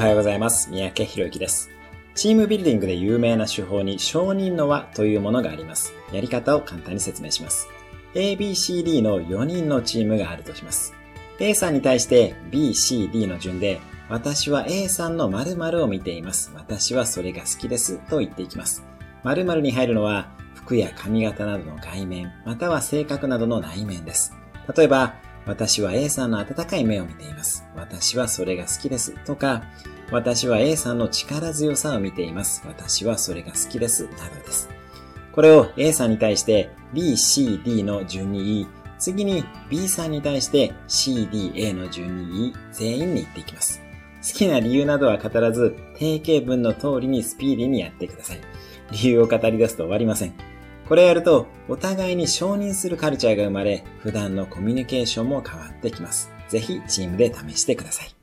はようございます。三宅博之です。チームビルディングで有名な手法に承認の輪というものがあります。やり方を簡単に説明します。ABCD の4人のチームがあるとします。A さんに対して BCD の順で、私は A さんの〇〇を見ています。私はそれが好きです。と言っていきます。〇〇に入るのは、服や髪型などの外面、または性格などの内面です。例えば、私は A さんの温かい目を見ています。私はそれが好きです。とか、私は A さんの力強さを見ています。私はそれが好きです。などです。これを A さんに対して B、C、D の順に言い、次に B さんに対して C、D、A の順に言い、全員に言っていきます。好きな理由などは語らず、定型文の通りにスピーディーにやってください。理由を語り出すと終わりません。これやると、お互いに承認するカルチャーが生まれ、普段のコミュニケーションも変わってきます。ぜひチームで試してください。